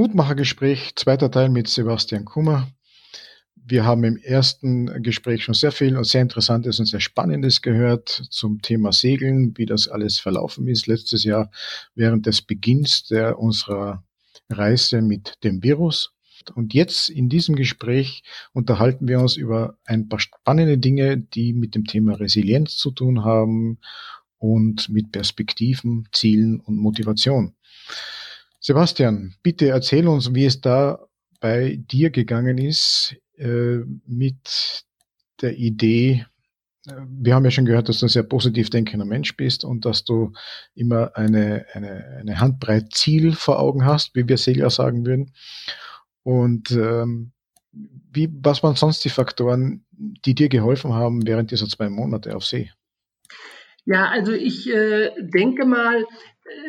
Mutmachergespräch, zweiter Teil mit Sebastian Kummer. Wir haben im ersten Gespräch schon sehr viel und sehr Interessantes und sehr Spannendes gehört zum Thema Segeln, wie das alles verlaufen ist letztes Jahr während des Beginns der unserer Reise mit dem Virus. Und jetzt in diesem Gespräch unterhalten wir uns über ein paar spannende Dinge, die mit dem Thema Resilienz zu tun haben und mit Perspektiven, Zielen und Motivation. Sebastian, bitte erzähl uns, wie es da bei dir gegangen ist äh, mit der Idee, äh, wir haben ja schon gehört, dass du ein sehr positiv denkender Mensch bist und dass du immer eine, eine, eine Handbreit Ziel vor Augen hast, wie wir Segler sagen würden. Und ähm, wie, was waren sonst die Faktoren, die dir geholfen haben während dieser zwei Monate auf See? Ja, also ich äh, denke mal,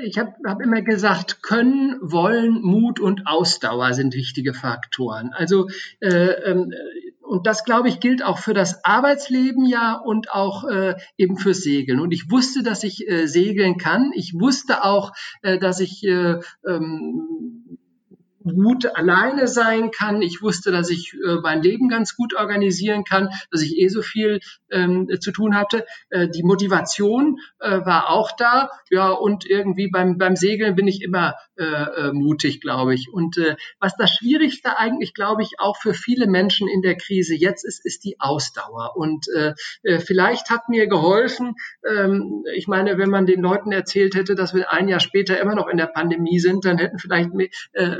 ich habe hab immer gesagt, Können, Wollen, Mut und Ausdauer sind wichtige Faktoren. Also äh, ähm, und das, glaube ich, gilt auch für das Arbeitsleben ja und auch äh, eben fürs Segeln. Und ich wusste, dass ich äh, segeln kann. Ich wusste auch, äh, dass ich äh, ähm, gut alleine sein kann. Ich wusste, dass ich äh, mein Leben ganz gut organisieren kann, dass ich eh so viel ähm, zu tun hatte. Äh, die Motivation äh, war auch da. Ja, und irgendwie beim, beim Segeln bin ich immer äh, äh mutig, glaube ich. Und äh, was das Schwierigste eigentlich, glaube ich, auch für viele Menschen in der Krise jetzt ist, ist die Ausdauer. Und vielleicht hat mir geholfen, ähm, ich meine, wenn man den Leuten erzählt hätte, dass wir ein Jahr später immer noch in der Pandemie sind, dann hätten vielleicht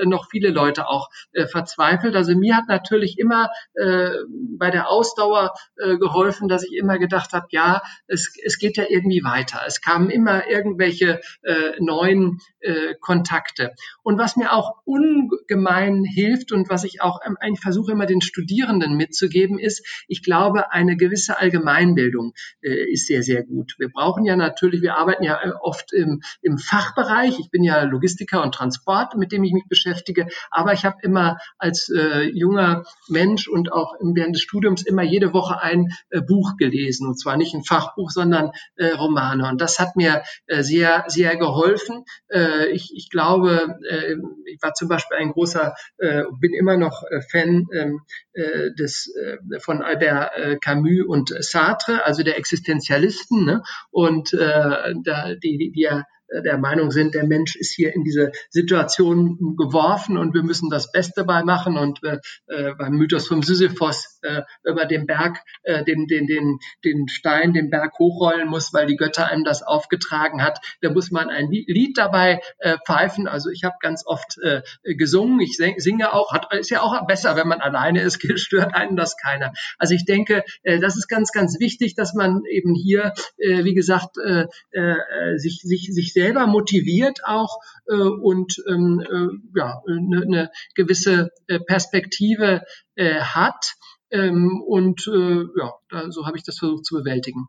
noch viele Leute auch äh, verzweifelt. Also mir hat natürlich immer äh, bei der Ausdauer äh, geholfen, dass ich immer gedacht habe, ja, es, es geht ja irgendwie weiter. Es kamen immer irgendwelche äh, neuen äh, Kontakte. Und was mir auch ungemein hilft und was ich auch ähm, eigentlich versuche immer den Studierenden mitzugeben, ist, ich glaube, eine gewisse Allgemeinbildung äh, ist sehr, sehr gut. Wir brauchen ja natürlich, wir arbeiten ja äh, oft im, im Fachbereich. Ich bin ja Logistiker und Transport, mit dem ich mich beschäftige. Aber ich habe immer als äh, junger Mensch und auch während des Studiums immer jede Woche ein äh, Buch gelesen. Und zwar nicht ein Fachbuch, sondern äh, Romane. Und das hat mir äh, sehr, sehr geholfen. Äh, ich, ich glaube, äh, ich war zum Beispiel ein großer, äh, bin immer noch äh, Fan ähm, äh, des, äh, von Albert äh, Camus und Sartre, also der Existenzialisten. Ne? Und äh, da, die, die, die ja der Meinung sind, der Mensch ist hier in diese Situation geworfen und wir müssen das Beste bei machen. Und äh, äh, beim Mythos vom Sisyphos äh, über den Berg, äh, den, den, den, den Stein, den Berg hochrollen muss, weil die Götter einem das aufgetragen hat. Da muss man ein Lied dabei äh, pfeifen. Also ich habe ganz oft äh, gesungen. Ich singe auch. Hat, ist ja auch besser, wenn man alleine ist, stört einen das keiner. Also ich denke, äh, das ist ganz, ganz wichtig, dass man eben hier, äh, wie gesagt, äh, äh, sich, sich, sich selber motiviert auch äh, und ähm, äh, ja, eine, eine gewisse äh, Perspektive äh, hat. Ähm, und äh, ja, da, so habe ich das versucht zu bewältigen.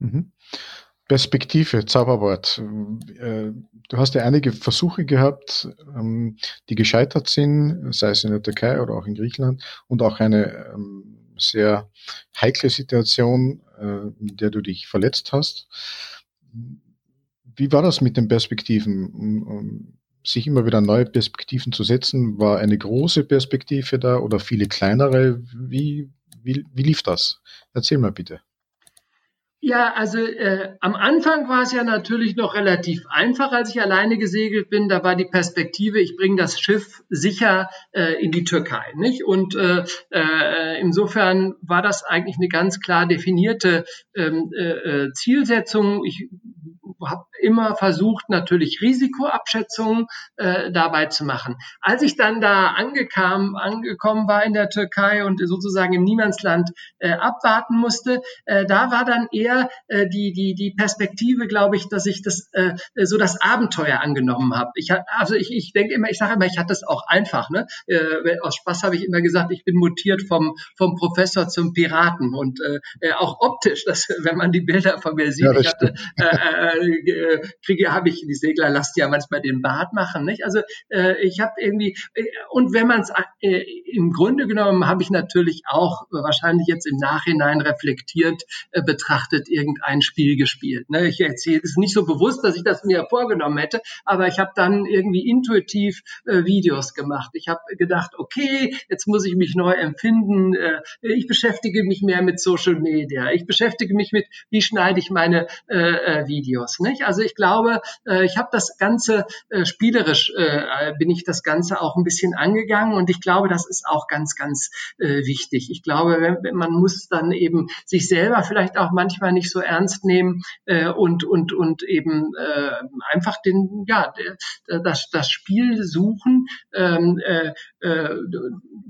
Mhm. Perspektive, Zauberwort. Äh, du hast ja einige Versuche gehabt, ähm, die gescheitert sind, sei es in der Türkei oder auch in Griechenland, und auch eine ähm, sehr heikle Situation, in der du dich verletzt hast. Wie war das mit den Perspektiven? Sich immer wieder neue Perspektiven zu setzen, war eine große Perspektive da oder viele kleinere? Wie, wie, wie lief das? Erzähl mal bitte. Ja, also äh, am Anfang war es ja natürlich noch relativ einfach, als ich alleine gesegelt bin. Da war die Perspektive, ich bringe das Schiff sicher äh, in die Türkei, nicht? Und äh, äh, insofern war das eigentlich eine ganz klar definierte ähm, äh, äh Zielsetzung. Ich habe immer versucht, natürlich Risikoabschätzungen äh, dabei zu machen. Als ich dann da angekam, angekommen war in der Türkei und sozusagen im Niemandsland äh, abwarten musste, äh, da war dann eher äh, die, die, die Perspektive, glaube ich, dass ich das äh, so das Abenteuer angenommen habe. Ich also ich, ich denke immer, ich sage immer, ich hatte das auch einfach. Ne? Äh, aus Spaß habe ich immer gesagt, ich bin mutiert vom, vom Professor zum Piraten und äh, auch optisch, dass, wenn man die Bilder von mir sieht, ja, ich hatte äh, äh äh, kriege, habe ich, die Segler lassen ja manchmal den Bart machen, nicht? Also äh, ich habe irgendwie, äh, und wenn man es äh, im Grunde genommen, habe ich natürlich auch wahrscheinlich jetzt im Nachhinein reflektiert äh, betrachtet irgendein Spiel gespielt. Ne? Ich erzähle es nicht so bewusst, dass ich das mir vorgenommen hätte, aber ich habe dann irgendwie intuitiv äh, Videos gemacht. Ich habe gedacht, okay, jetzt muss ich mich neu empfinden. Äh, ich beschäftige mich mehr mit Social Media. Ich beschäftige mich mit, wie schneide ich meine äh, äh, Videos. Nicht? Also ich glaube, äh, ich habe das Ganze äh, spielerisch, bin ich das Ganze auch ein bisschen angegangen und ich glaube, das ist auch ganz, ganz wichtig. Ich glaube, man muss dann eben sich selber vielleicht auch manchmal nicht so ernst nehmen äh, und, und, und eben äh, einfach den, ja, das, das Spiel suchen, ähm, äh, äh,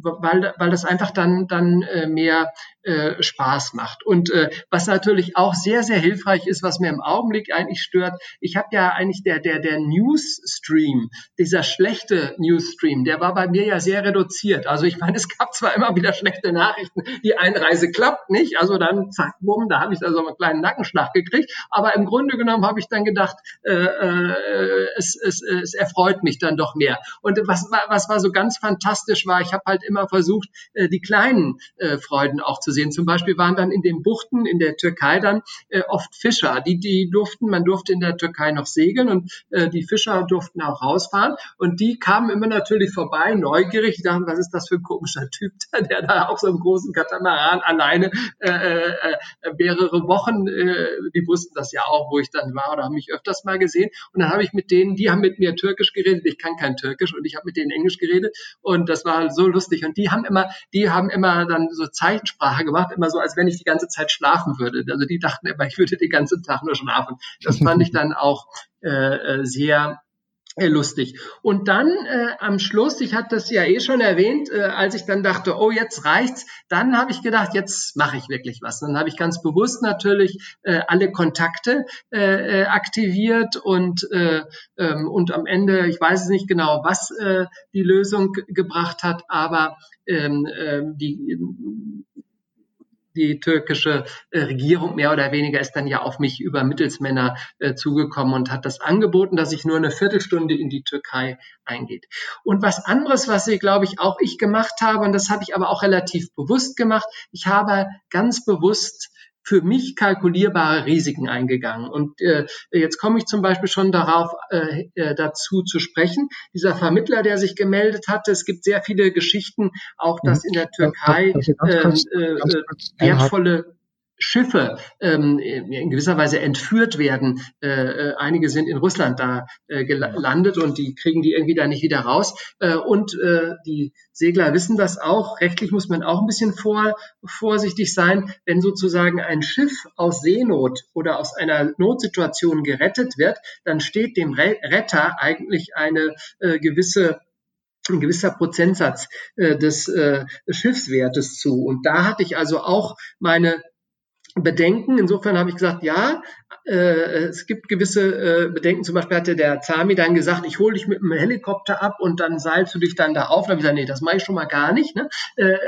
weil, weil das einfach dann, dann äh, mehr äh, Spaß macht. Und äh, was natürlich auch sehr, sehr hilfreich ist, was mir im Augenblick eigentlich stört, ich habe ja eigentlich der, der, der Newsstream, dieser schlechte Newsstream, der war bei mir ja sehr reduziert. Also ich meine, es gab zwar immer wieder schlechte Nachrichten, die Einreise klappt nicht, also dann zack, bumm, da habe ich da so einen kleinen Nackenschlag gekriegt, aber im Grunde genommen habe ich dann gedacht, äh, äh, es, es, es erfreut mich dann doch mehr. Und was, was war so ganz fantastisch war, ich habe halt immer versucht, äh, die kleinen äh, Freuden auch zu sehen. Zum Beispiel waren dann in den Buchten in der Türkei dann äh, oft Fischer, die, die durften, man durfte in der Türkei noch segeln und äh, die Fischer durften auch rausfahren und die kamen immer natürlich vorbei, neugierig, die dachten, was ist das für ein komischer Typ, der da auf so einem großen Katamaran alleine äh, äh, äh, mehrere Wochen, äh, die wussten das ja auch, wo ich dann war oder haben mich öfters mal gesehen und dann habe ich mit denen, die haben mit mir Türkisch geredet, ich kann kein Türkisch und ich habe mit denen Englisch geredet und das war so lustig und die haben immer, die haben immer dann so Zeichensprache Sprache gemacht, immer so, als wenn ich die ganze Zeit schlafen würde. Also die dachten immer, ich würde den ganzen Tag nur schlafen. Das fand ich dann auch äh, äh sehr lustig. Und dann äh, am Schluss, ich hatte das ja eh schon erwähnt, äh, als ich dann dachte, oh, jetzt reicht's, dann habe ich gedacht, jetzt mache ich wirklich was. Dann habe ich ganz bewusst natürlich äh, alle Kontakte äh, äh aktiviert und, äh, ähm, und am Ende, ich weiß es nicht genau, was äh, die Lösung gebracht hat, aber ähm, äh, die die türkische äh, Regierung mehr oder weniger ist dann ja auf mich über Mittelsmänner äh, zugekommen und hat das angeboten, dass ich nur eine Viertelstunde in die Türkei eingeht. Und was anderes, was ich glaube ich auch ich gemacht habe, und das habe ich aber auch relativ bewusst gemacht, ich habe ganz bewusst für mich kalkulierbare Risiken eingegangen. Und äh, jetzt komme ich zum Beispiel schon darauf äh, äh, dazu zu sprechen. Dieser Vermittler, der sich gemeldet hatte, es gibt sehr viele Geschichten, auch dass mhm. in der Türkei ähm, äh, äh, wertvolle Schiffe ähm, in gewisser Weise entführt werden. Äh, äh, einige sind in Russland da äh, gelandet und die kriegen die irgendwie da nicht wieder raus. Äh, und äh, die Segler wissen das auch. Rechtlich muss man auch ein bisschen vor, vorsichtig sein, wenn sozusagen ein Schiff aus Seenot oder aus einer Notsituation gerettet wird, dann steht dem Retter eigentlich eine äh, gewisse ein gewisser Prozentsatz äh, des äh, Schiffswertes zu. Und da hatte ich also auch meine Bedenken. Insofern habe ich gesagt, ja, es gibt gewisse äh, Bedenken. Zum Beispiel hatte der Zami dann gesagt, ich hole dich mit dem Helikopter ab und dann seilst du dich dann da auf. Da habe ich gesagt, nee, das mache ich schon mal gar nicht. Ne? Äh, äh,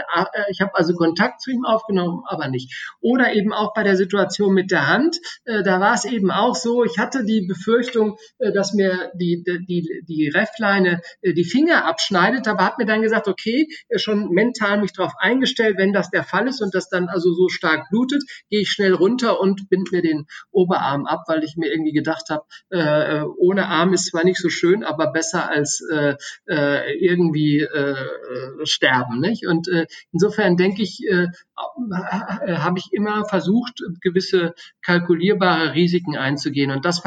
ich habe also Kontakt zu ihm aufgenommen, aber nicht. Oder eben auch bei der Situation mit der Hand. Äh, da war es eben auch so, ich hatte die Befürchtung, äh, dass mir die, die, die Refleine äh, die Finger abschneidet, aber hat mir dann gesagt, okay, äh, schon mental mich darauf eingestellt, wenn das der Fall ist und das dann also so stark blutet, gehe ich schnell runter und bind mir den Oberarm ab, weil ich mir irgendwie gedacht habe, äh, ohne Arm ist zwar nicht so schön, aber besser als äh, äh, irgendwie äh, sterben. Nicht? Und äh, insofern denke ich, äh, äh, habe ich immer versucht, gewisse kalkulierbare Risiken einzugehen. Und das,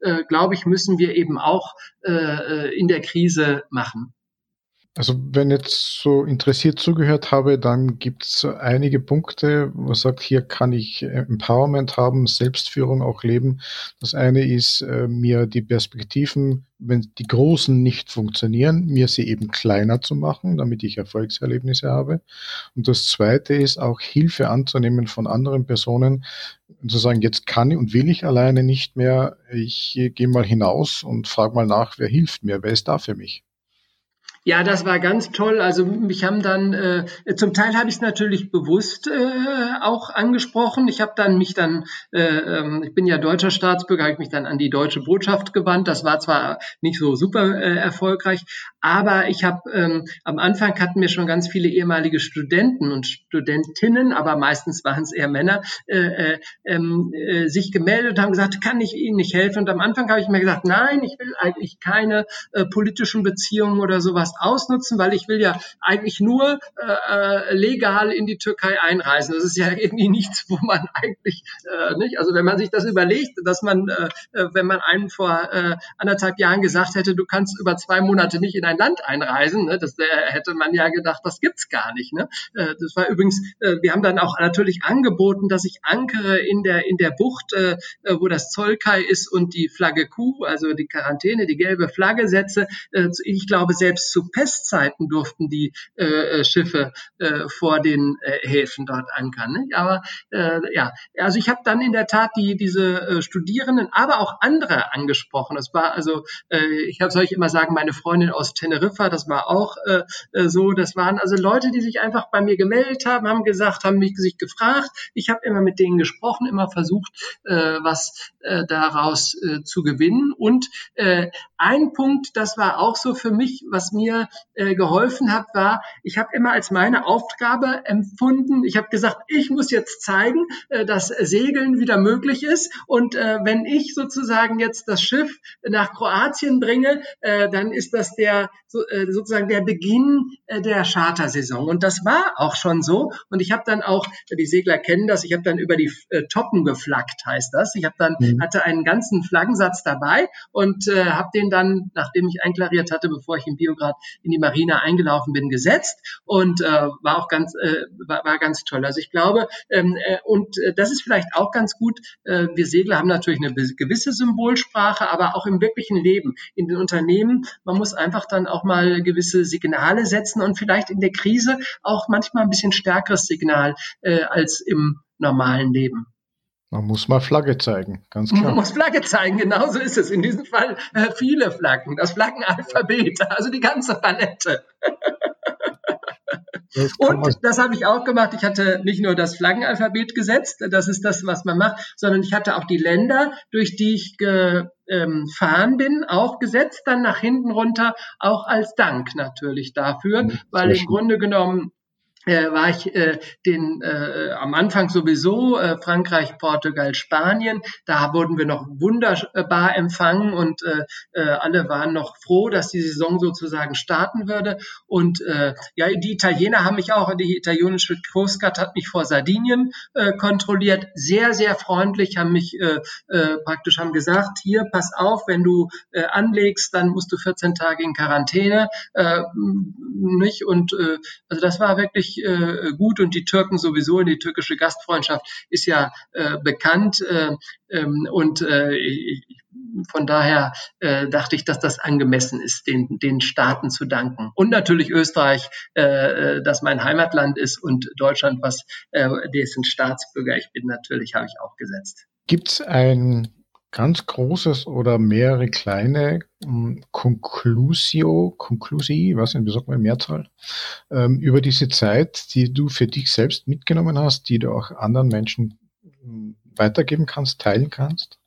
äh, glaube ich, müssen wir eben auch äh, äh in der Krise machen. Also wenn jetzt so interessiert zugehört habe, dann gibt es einige Punkte, wo man sagt, hier kann ich Empowerment haben, Selbstführung auch leben. Das eine ist, äh, mir die Perspektiven, wenn die großen nicht funktionieren, mir sie eben kleiner zu machen, damit ich Erfolgserlebnisse habe. Und das zweite ist auch Hilfe anzunehmen von anderen Personen, und zu sagen, jetzt kann und will ich alleine nicht mehr. Ich gehe mal hinaus und frage mal nach, wer hilft mir, wer ist da für mich? Ja, das war ganz toll. Also mich haben dann, äh, zum Teil habe ich es natürlich bewusst äh, auch angesprochen. Ich habe dann mich dann, äh, ähm, ich bin ja deutscher Staatsbürger, habe ich mich dann an die deutsche Botschaft gewandt. Das war zwar nicht so super äh, erfolgreich, aber ich habe ähm, am Anfang hatten wir schon ganz viele ehemalige Studenten und Studentinnen, aber meistens waren es eher Männer, äh, äh, ähm, äh, sich gemeldet und haben gesagt, kann ich Ihnen nicht helfen? Und am Anfang habe ich mir gesagt, nein, ich will eigentlich keine äh, politischen Beziehungen oder sowas ausnutzen, weil ich will ja eigentlich nur äh, äh, legal in die Türkei einreisen. Das ist ja irgendwie nichts, wo man eigentlich äh, nicht, also wenn man sich das überlegt, dass man, äh, äh, wenn man einen vor äh, anderthalb Jahren gesagt hätte, du kannst über zwei Monate nicht in ein Land einreisen, ne, das äh, hätte man ja gedacht, das gibt's gar nicht. Ne? Äh, das war übrigens, äh, wir haben dann auch natürlich angeboten, dass ich ankere in der in der Bucht, äh, äh wo das Zollkai ist und die Flagge Q, also die Quarantäne, die gelbe Flagge setze. Äh, ich glaube, selbst zu Pestzeiten durften die äh, Schiffe äh, vor den äh, Häfen dort ankern. Ne? Aber äh, ja, also ich habe dann in der Tat die diese äh, Studierenden, aber auch andere angesprochen. Das war also, äh, ich habe soll ich immer sagen, meine Freundin aus Teneriffa, das war auch äh, äh, so. Das waren also Leute, die sich einfach bei mir gemeldet haben, haben gesagt, haben mich sich gefragt. Ich habe immer mit denen gesprochen, immer versucht, äh, was äh, daraus äh, zu gewinnen. Und äh, ein Punkt, das war auch so für mich, was mir äh, geholfen hat, war, ich habe immer als meine Aufgabe empfunden, ich habe gesagt, ich muss jetzt zeigen, äh, dass Segeln wieder möglich ist. Und äh, wenn ich sozusagen jetzt das Schiff nach Kroatien bringe, äh, dann ist das der so, äh, sozusagen der Beginn äh, der Chartersaison. Und das war auch schon so. Und ich habe dann auch, die Segler kennen das, ich habe dann über die äh, Toppen geflaggt, heißt das. Ich habe dann mhm. hatte einen ganzen Flaggensatz dabei und äh, habe den dann, nachdem ich einklariert hatte, bevor ich in Biograd in die Marine eingelaufen bin, gesetzt und äh, war auch ganz äh, war, war ganz toll. Also ich glaube ähm, äh, und äh, das ist vielleicht auch ganz gut. Äh, wir Segler haben natürlich eine gewisse Symbolsprache, aber auch im wirklichen Leben in den Unternehmen. Man muss einfach dann auch mal gewisse Signale setzen und vielleicht in der Krise auch manchmal ein bisschen stärkeres Signal äh, als im normalen Leben. Man muss mal Flagge zeigen, ganz klar. Man muss Flagge zeigen, genau so ist es. In diesem Fall äh, viele Flaggen, das Flaggenalphabet, also die ganze Palette. Und das habe ich auch gemacht. Ich hatte nicht nur das Flaggenalphabet gesetzt, das ist das, was man macht, sondern ich hatte auch die Länder, durch die ich gefahren bin, auch gesetzt, dann nach hinten runter, auch als Dank natürlich dafür, mhm, weil im Grunde genommen äh, war ich äh, den äh, am Anfang sowieso äh, Frankreich, Portugal, Spanien. Da wurden wir noch wunderbar empfangen und äh, äh, alle waren noch froh, dass die Saison sozusagen starten würde. Und äh, ja, die Italiener haben mich auch, die italienische Coast Guard hat mich vor Sardinien äh, kontrolliert, sehr sehr freundlich, haben mich äh, äh, praktisch haben gesagt, hier pass auf, wenn du äh, anlegst, dann musst du 14 Tage in Quarantäne, äh, nicht und äh, also das war wirklich äh, gut und die Türken sowieso, die türkische Gastfreundschaft ist ja äh, bekannt äh, ähm, und äh, ich, von daher äh, dachte ich, dass das angemessen ist, den, den Staaten zu danken. Und natürlich Österreich, äh, das mein Heimatland ist und Deutschland, was äh, dessen Staatsbürger ich bin, natürlich habe ich auch gesetzt. Gibt es ein ganz großes oder mehrere kleine ähm, Conclusio, Conclusi, was in sagt man Mehrzahl, ähm, über diese Zeit, die du für dich selbst mitgenommen hast, die du auch anderen Menschen ähm, weitergeben kannst, teilen kannst?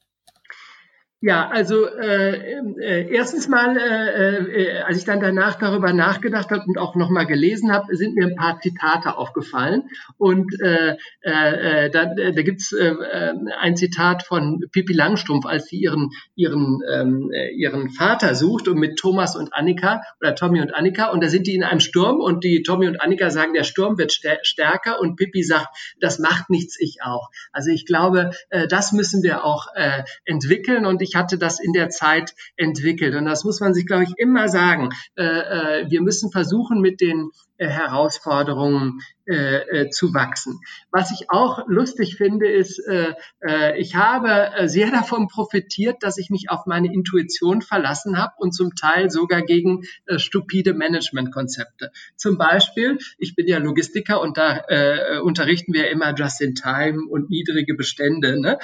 Ja, also äh, äh, erstens mal, äh, äh, als ich dann danach darüber nachgedacht habe und auch nochmal gelesen habe, sind mir ein paar Zitate aufgefallen. Und äh, äh, äh da, da gibt's äh, äh, ein Zitat von Pippi Langstrumpf, als sie ihren, ihren, ähm, äh, ihren Vater sucht und mit Thomas und Annika oder Tommy und Annika. Und da sind die in einem Sturm und die Tommy und Annika sagen, der Sturm wird stärker und Pippi sagt, das macht nichts, ich auch. Also ich glaube, äh, das müssen wir auch äh, entwickeln und ich ich hatte das in der Zeit entwickelt. Und das muss man sich, glaube ich, immer sagen. Äh, äh, wir müssen versuchen, mit den äh, Herausforderungen äh, äh, zu wachsen. Was ich auch lustig finde, ist, äh, äh, ich habe äh, sehr davon profitiert, dass ich mich auf meine Intuition verlassen habe und zum Teil sogar gegen äh, stupide Managementkonzepte. Zum Beispiel, ich bin ja Logistiker und da unterrichten wir immer just in time und niedrige Bestände. Ne?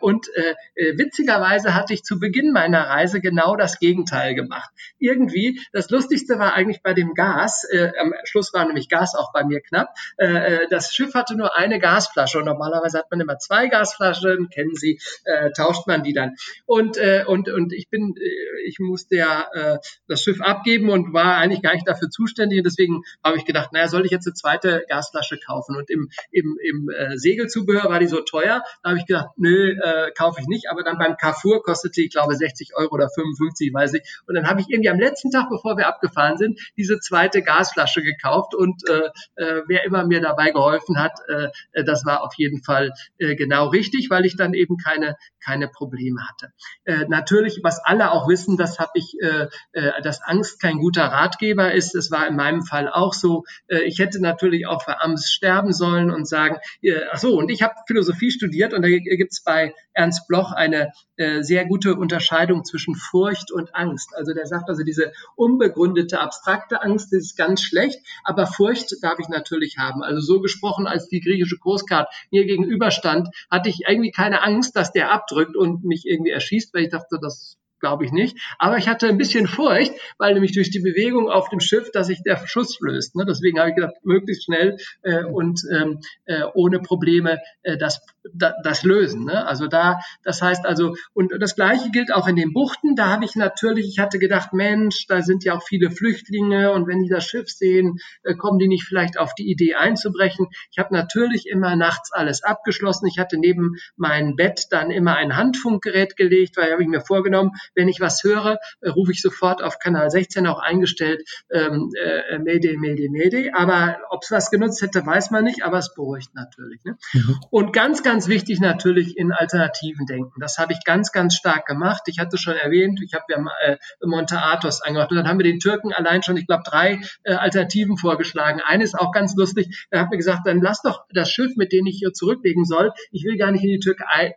Und witzigerweise hatte ich zu Beginn meiner Reise genau das Gegenteil gemacht. Irgendwie, das Lustigste war eigentlich bei dem Gas, am Schluss war nämlich Gas auch bei mir knapp, äh, äh, das Schiff hatte nur eine Gasflasche und normalerweise hat man immer zwei Gasflaschen, kennen Sie, äh, tauscht man die dann. Und, äh, und, und ich bin, äh, ich musste ja äh, das Schiff abgeben und war eigentlich gar nicht dafür zuständig und deswegen habe ich gedacht, naja, soll ich jetzt eine zweite Gasflasche kaufen? Und im, im, im äh, Segelzubehör war die so teuer, da habe ich gedacht, nö, äh, kaufe ich nicht, aber dann beim Carrefour kostete, ich glaube, 60 Euro oder 55, weiß ich. Und dann habe ich irgendwie am letzten Tag, bevor wir abgefahren sind, diese zweite Gasflasche gekauft und äh, äh, wer immer mir dabei geholfen hat, äh, das war auf jeden Fall äh, genau richtig, weil ich dann eben keine, keine Probleme hatte. Äh, natürlich, was alle auch wissen, das habe ich, äh, äh, dass Angst kein guter Ratgeber ist. Das war in meinem Fall auch so. Äh, ich hätte natürlich auch für Angst sterben sollen und sagen, äh, ach so, und ich habe Philosophie studiert und da gibt es bei Ernst Bloch eine äh, sehr gute Unterscheidung zwischen Furcht und Angst. Also der sagt also, diese unbegründete, abstrakte Angst ist ganz schlecht, aber Furcht darf ich natürlich haben. Also so gesprochen, als die griechische Großkarte mir gegenüberstand, hatte ich irgendwie keine Angst, dass der abdrückt und mich irgendwie erschießt, weil ich dachte, das glaube ich nicht. Aber ich hatte ein bisschen Furcht, weil nämlich durch die Bewegung auf dem Schiff, dass sich der Schuss löst. Ne? Deswegen habe ich gedacht, möglichst schnell äh, und ähm, äh, ohne Probleme äh, das, da, das lösen. Ne? Also da, das heißt also, und das Gleiche gilt auch in den Buchten. Da habe ich natürlich, ich hatte gedacht, Mensch, da sind ja auch viele Flüchtlinge und wenn die das Schiff sehen, äh, kommen die nicht vielleicht auf die Idee einzubrechen. Ich habe natürlich immer nachts alles abgeschlossen. Ich hatte neben mein Bett dann immer ein Handfunkgerät gelegt, weil habe ich mir vorgenommen, wenn ich was höre, äh, rufe ich sofort auf Kanal 16 auch eingestellt, ähm, äh, Mayday, Mayday, Mayday. Aber ob es was genutzt hätte, weiß man nicht, aber es beruhigt natürlich. Ne? Mhm. Und ganz, ganz wichtig natürlich in Alternativen denken. Das habe ich ganz, ganz stark gemacht. Ich hatte schon erwähnt, ich habe ja äh, Monte Athos angemacht und dann haben wir den Türken allein schon, ich glaube, drei äh, Alternativen vorgeschlagen. Eine ist auch ganz lustig. Er hat mir gesagt, dann lass doch das Schiff, mit dem ich hier zurücklegen soll, ich will gar nicht in die Türkei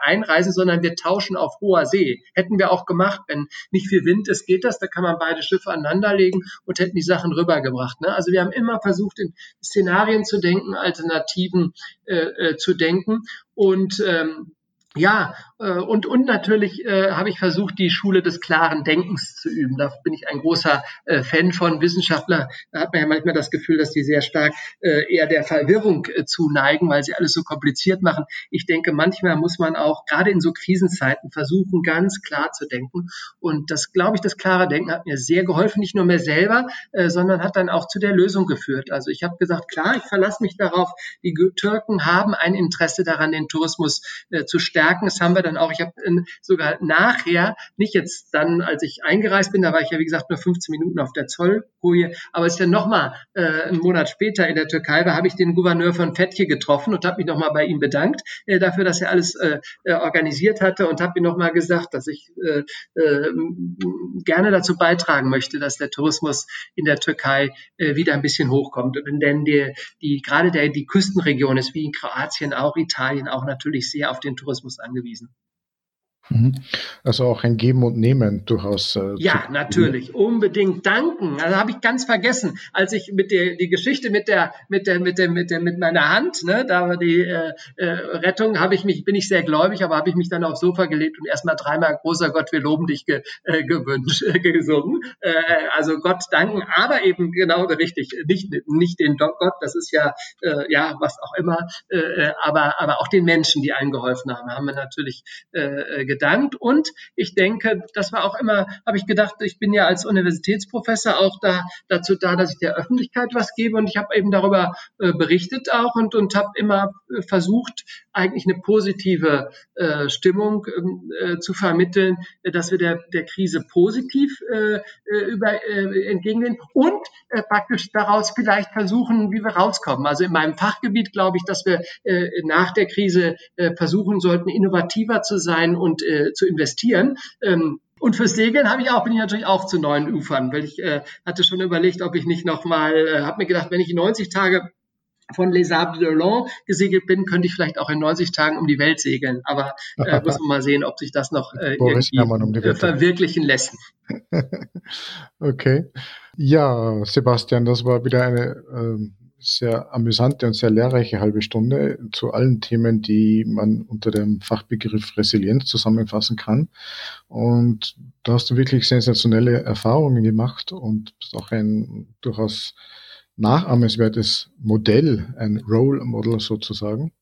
einreisen, sondern wir tauschen auf hoher See. Hätten wir auch auch gemacht. Wenn nicht viel Wind ist, geht das. Da kann man beide Schiffe aneinanderlegen und hätten die Sachen rübergebracht. Ne? Also wir haben immer versucht, in Szenarien zu denken, Alternativen äh, äh, zu denken. Und ähm, ja, äh, und, und natürlich äh, habe ich versucht, die Schule des klaren Denkens zu üben. Da bin ich ein großer äh, Fan von Wissenschaftler. Da hat man ja manchmal das Gefühl, dass die sehr stark äh, eher der Verwirrung äh, zuneigen, weil sie alles so kompliziert machen. Ich denke, manchmal muss man auch gerade in so Krisenzeiten versuchen, ganz klar zu denken. Und das, glaube ich, das klare Denken hat mir sehr geholfen, nicht nur mir selber, äh, sondern hat dann auch zu der Lösung geführt. Also ich habe gesagt, klar, ich verlasse mich darauf, die Türken haben ein Interesse daran, den Tourismus äh, zu stärken. Das haben wir dann auch, ich habe sogar nachher, nicht jetzt dann, als ich eingereist bin, da war ich ja wie gesagt nur 15 Minuten auf der Zollkoje, aber es ist ja nochmal äh, einen Monat später in der Türkei war, habe ich den Gouverneur von Fethiye getroffen und habe mich nochmal bei ihm bedankt äh, dafür, dass er alles äh, äh organisiert hatte und habe ihm nochmal gesagt, dass ich äh, äh, gerne dazu beitragen möchte, dass der Tourismus in der Türkei äh, wieder ein bisschen hochkommt. Denn die, die gerade der, die Küstenregion ist wie in Kroatien auch, Italien auch natürlich sehr auf den Tourismus angewiesen. Mhm. Also auch ein Geben und Nehmen durchaus. Äh, ja, natürlich, unbedingt danken. Also habe ich ganz vergessen, als ich mit der die Geschichte mit der mit der mit der mit der mit meiner Hand, ne, da war die äh, äh, Rettung, habe ich mich bin ich sehr gläubig, aber habe ich mich dann aufs Sofa gelegt und erstmal dreimal großer Gott, wir loben dich ge, äh, gewünscht äh, gesungen. Äh, also Gott danken, aber eben genau richtig, nicht nicht den Gott, das ist ja äh, ja was auch immer, äh, äh, aber aber auch den Menschen, die einen geholfen haben, haben wir natürlich äh, gedankt. Und ich denke, das war auch immer, habe ich gedacht, ich bin ja als Universitätsprofessor auch da dazu da, dass ich der Öffentlichkeit was gebe. Und ich habe eben darüber äh, berichtet auch und, und habe immer äh, versucht, eigentlich eine positive äh, Stimmung ähm, äh, zu vermitteln, dass wir der, der Krise positiv äh, äh über, äh, entgegengehen und äh, praktisch daraus vielleicht versuchen, wie wir rauskommen. Also in meinem Fachgebiet glaube ich, dass wir äh, nach der Krise äh, versuchen sollten, innovativer zu sein und äh, zu investieren. Ähm, und fürs Segeln habe ich auch, bin ich natürlich auch zu neuen Ufern, weil ich äh, hatte schon überlegt, ob ich nicht nochmal, äh, habe mir gedacht, wenn ich 90 Tage von Les Sables d'Olonne gesegelt bin, könnte ich vielleicht auch in 90 Tagen um die Welt segeln. Aber äh, muss man mal sehen, ob sich das noch äh, irgendwie um äh, verwirklichen lässt. okay. Ja, Sebastian, das war wieder eine äh, sehr amüsante und sehr lehrreiche halbe Stunde zu allen Themen, die man unter dem Fachbegriff Resilienz zusammenfassen kann. Und da hast du wirklich sensationelle Erfahrungen gemacht und auch ein durchaus nachahmenswertes Modell, ein Role Model sozusagen.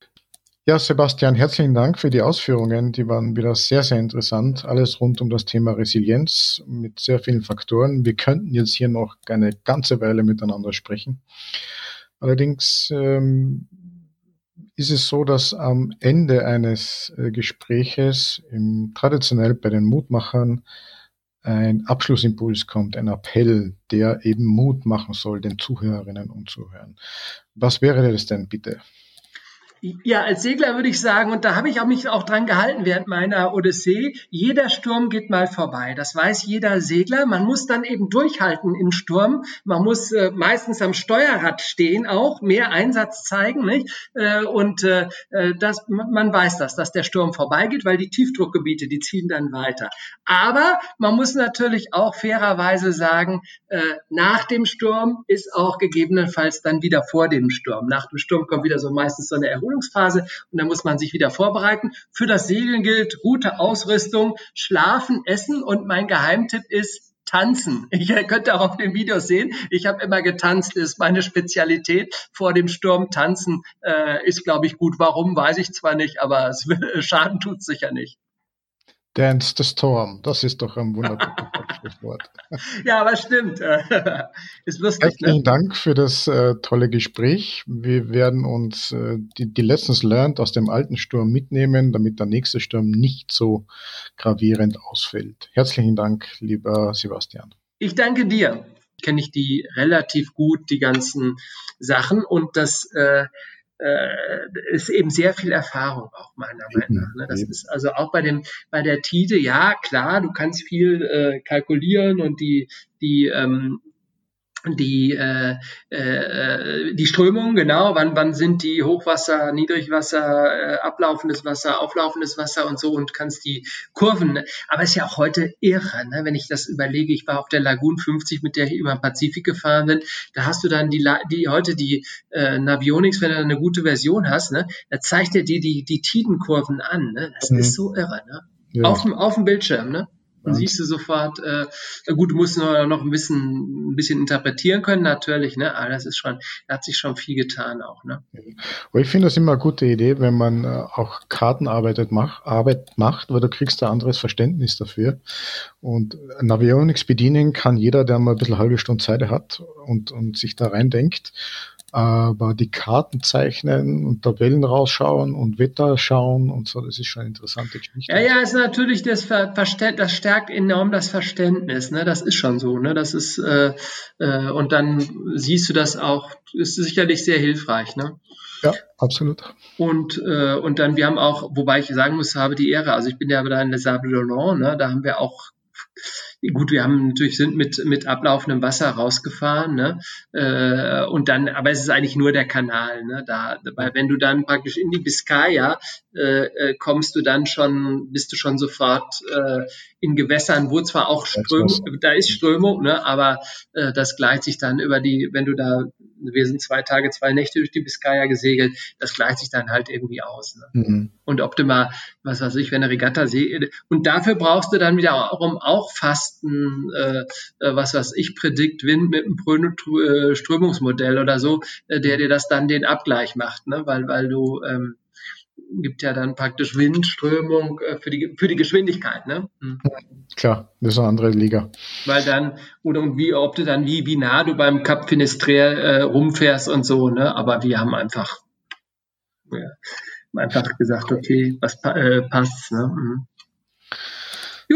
Ja, Sebastian, herzlichen Dank für die Ausführungen. Die waren wieder sehr, sehr interessant. Alles rund um das Thema Resilienz mit sehr vielen Faktoren. Wir könnten jetzt hier noch eine ganze Weile miteinander sprechen. Allerdings ähm, ist es so, dass am Ende eines äh, Gespräches im, traditionell bei den Mutmachern ein Abschlussimpuls kommt, ein Appell, der eben Mut machen soll, den Zuhörerinnen und Zuhörern. Was wäre das denn bitte? Ja, als Segler würde ich sagen, und da habe ich auch mich auch dran gehalten während meiner Odyssee, jeder Sturm geht mal vorbei. Das weiß jeder Segler. Man muss dann eben durchhalten im Sturm. Man muss äh, meistens am Steuerrad stehen, auch mehr Einsatz zeigen. Nicht? Äh, und äh, äh das, man weiß das, dass der Sturm vorbeigeht, weil die Tiefdruckgebiete, die ziehen dann weiter. Aber man muss natürlich auch fairerweise sagen, äh, nach dem Sturm ist auch gegebenenfalls dann wieder vor dem Sturm. Nach dem Sturm kommt wieder so meistens so eine Erholung Erholungsphase und dann muss man sich wieder vorbereiten. Für das Segeln gilt gute Ausrüstung, schlafen, essen und mein Geheimtipp ist tanzen. Ich könnt auch auf den Videos sehen. Ich habe immer getanzt, ist meine Spezialität. Vor dem Sturm tanzen äh, ist, glaube ich, gut. Warum, weiß ich zwar nicht, aber es, Schaden tut sicher nicht. Dance the Storm, das ist doch ein wunderbares Wort. Ja, aber stimmt. ist lustig. Ne? Herzlichen ne? Dank für das äh, tolle Gespräch. Wir werden uns äh, die, die Lessons learned aus dem alten Sturm mitnehmen, damit der nächste Sturm nicht so gravierend ausfällt. Herzlichen Dank, lieber Sebastian. Ich danke dir. Kenne ich die relativ gut, die ganzen Sachen und das äh, äh, ist eben sehr viel Erfahrung auch meiner Meinung nach. Ne? Das ist also auch bei dem bei der Tide, ja klar, du kannst viel äh, kalkulieren und die die ähm, die, äh, äh, die Strömung, genau, wann, wann sind die Hochwasser, Niedrigwasser, äh, ablaufendes Wasser, auflaufendes Wasser und so und kannst die Kurven, aber ist ja auch heute irre, ne? wenn ich das überlege, ich war auf der Lagoon 50, mit der ich über den Pazifik gefahren bin, da hast du dann die, die heute die äh, Navionics, wenn du eine gute Version hast, ne, da zeigt er dir die, die Tidenkurven an, ne? das mhm. ist so irre, ne? Ja. Auf, dem, auf dem Bildschirm, ne? Und ja. siehst du sofort, äh, gut, du musst noch, noch ein bisschen, ein bisschen interpretieren können, natürlich, ne? Aber das ist schon, da hat sich schon viel getan auch, ne? Aber ich finde das immer eine gute Idee, wenn man äh, auch Kartenarbeit macht, Arbeit macht, weil du kriegst ein anderes Verständnis dafür. Und Navionics bedienen kann jeder, der mal ein bisschen halbe Stunde Zeit hat und, und sich da reindenkt aber die Karten zeichnen und Tabellen rausschauen und Wetter schauen und so, das ist schon eine interessante Geschichte. Ja, ja, ist natürlich das Verständnis, das stärkt enorm das Verständnis, ne? Das ist schon so, ne? Das ist äh, äh, und dann siehst du das auch, ist sicherlich sehr hilfreich, ne? Ja, absolut. Und, äh, und dann, wir haben auch, wobei ich sagen muss, habe die Ehre, also ich bin ja da in der Sable d'Olonne, ne, da haben wir auch Gut, wir haben natürlich sind mit mit ablaufendem Wasser rausgefahren, ne? Äh, und dann, aber es ist eigentlich nur der Kanal, ne? Da, weil wenn du dann praktisch in die Biscaya äh, äh, kommst, du dann schon, bist du schon sofort äh, in Gewässern, wo zwar auch Strömung, da ist Strömung, ne? Aber äh, das gleicht sich dann über die, wenn du da, wir sind zwei Tage, zwei Nächte durch die Biscaya gesegelt, das gleicht sich dann halt irgendwie aus. Ne? Mhm. Und optimal, was weiß ich, wenn eine Regatta segelt. Und dafür brauchst du dann wiederum auch fast ein, äh, äh, was weiß ich, Predict Wind mit einem äh, Strömungsmodell oder so, äh, der dir das dann den Abgleich macht, ne? weil, weil du ähm, gibt ja dann praktisch Windströmung äh, für, die, für die Geschwindigkeit. Ne? Hm. Klar, das ist eine andere Liga. Weil dann, oder und wie, ob du dann wie, wie nah du beim Cap Finisterre äh, rumfährst und so, ne? Aber wir haben einfach, ja, einfach gesagt, okay, was äh, passt. Ne? Mhm.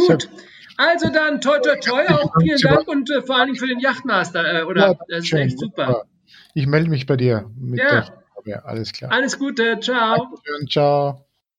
Gut. Also dann, toi, toi, toi, auch vielen Dank und äh, vor allem für den Yachtmaster, äh, oder? Ja, das ist echt super. Ich melde mich bei dir mit ja. Frage. Alles klar. Alles Gute, ciao. Dankeschön, ciao.